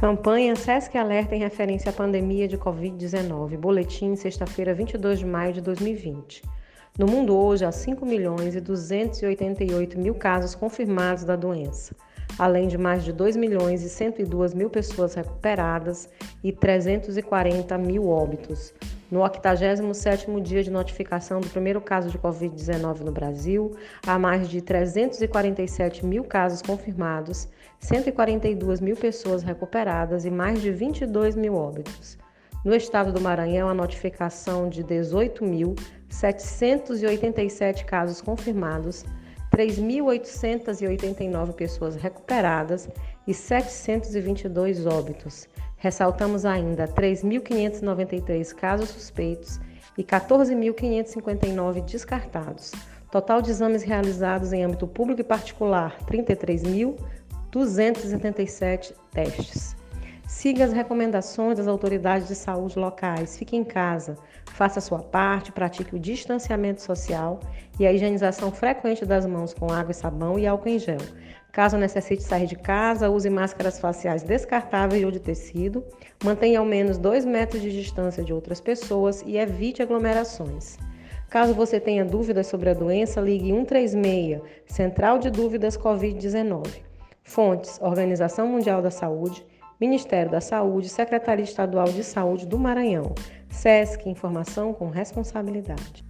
Campanha SESC Alerta em referência à pandemia de Covid-19. Boletim, sexta-feira, 22 de maio de 2020. No mundo hoje, há 5 milhões e 288 mil casos confirmados da doença, além de mais de 2 milhões e 102 mil pessoas recuperadas e 340 mil óbitos. No 87º dia de notificação do primeiro caso de Covid-19 no Brasil, há mais de 347 mil casos confirmados, 142 mil pessoas recuperadas e mais de 22 mil óbitos. No estado do Maranhão, a notificação de 18.787 casos confirmados, 3.889 pessoas recuperadas e 722 óbitos. Ressaltamos ainda 3.593 casos suspeitos e 14.559 descartados. Total de exames realizados em âmbito público e particular: 33.277 testes. Siga as recomendações das autoridades de saúde locais. Fique em casa, faça a sua parte, pratique o distanciamento social e a higienização frequente das mãos com água e sabão e álcool em gel. Caso necessite sair de casa, use máscaras faciais descartáveis ou de tecido, mantenha ao menos 2 metros de distância de outras pessoas e evite aglomerações. Caso você tenha dúvidas sobre a doença, ligue 136, Central de Dúvidas Covid-19. Fontes: Organização Mundial da Saúde, Ministério da Saúde, Secretaria Estadual de Saúde do Maranhão. SESC Informação com Responsabilidade.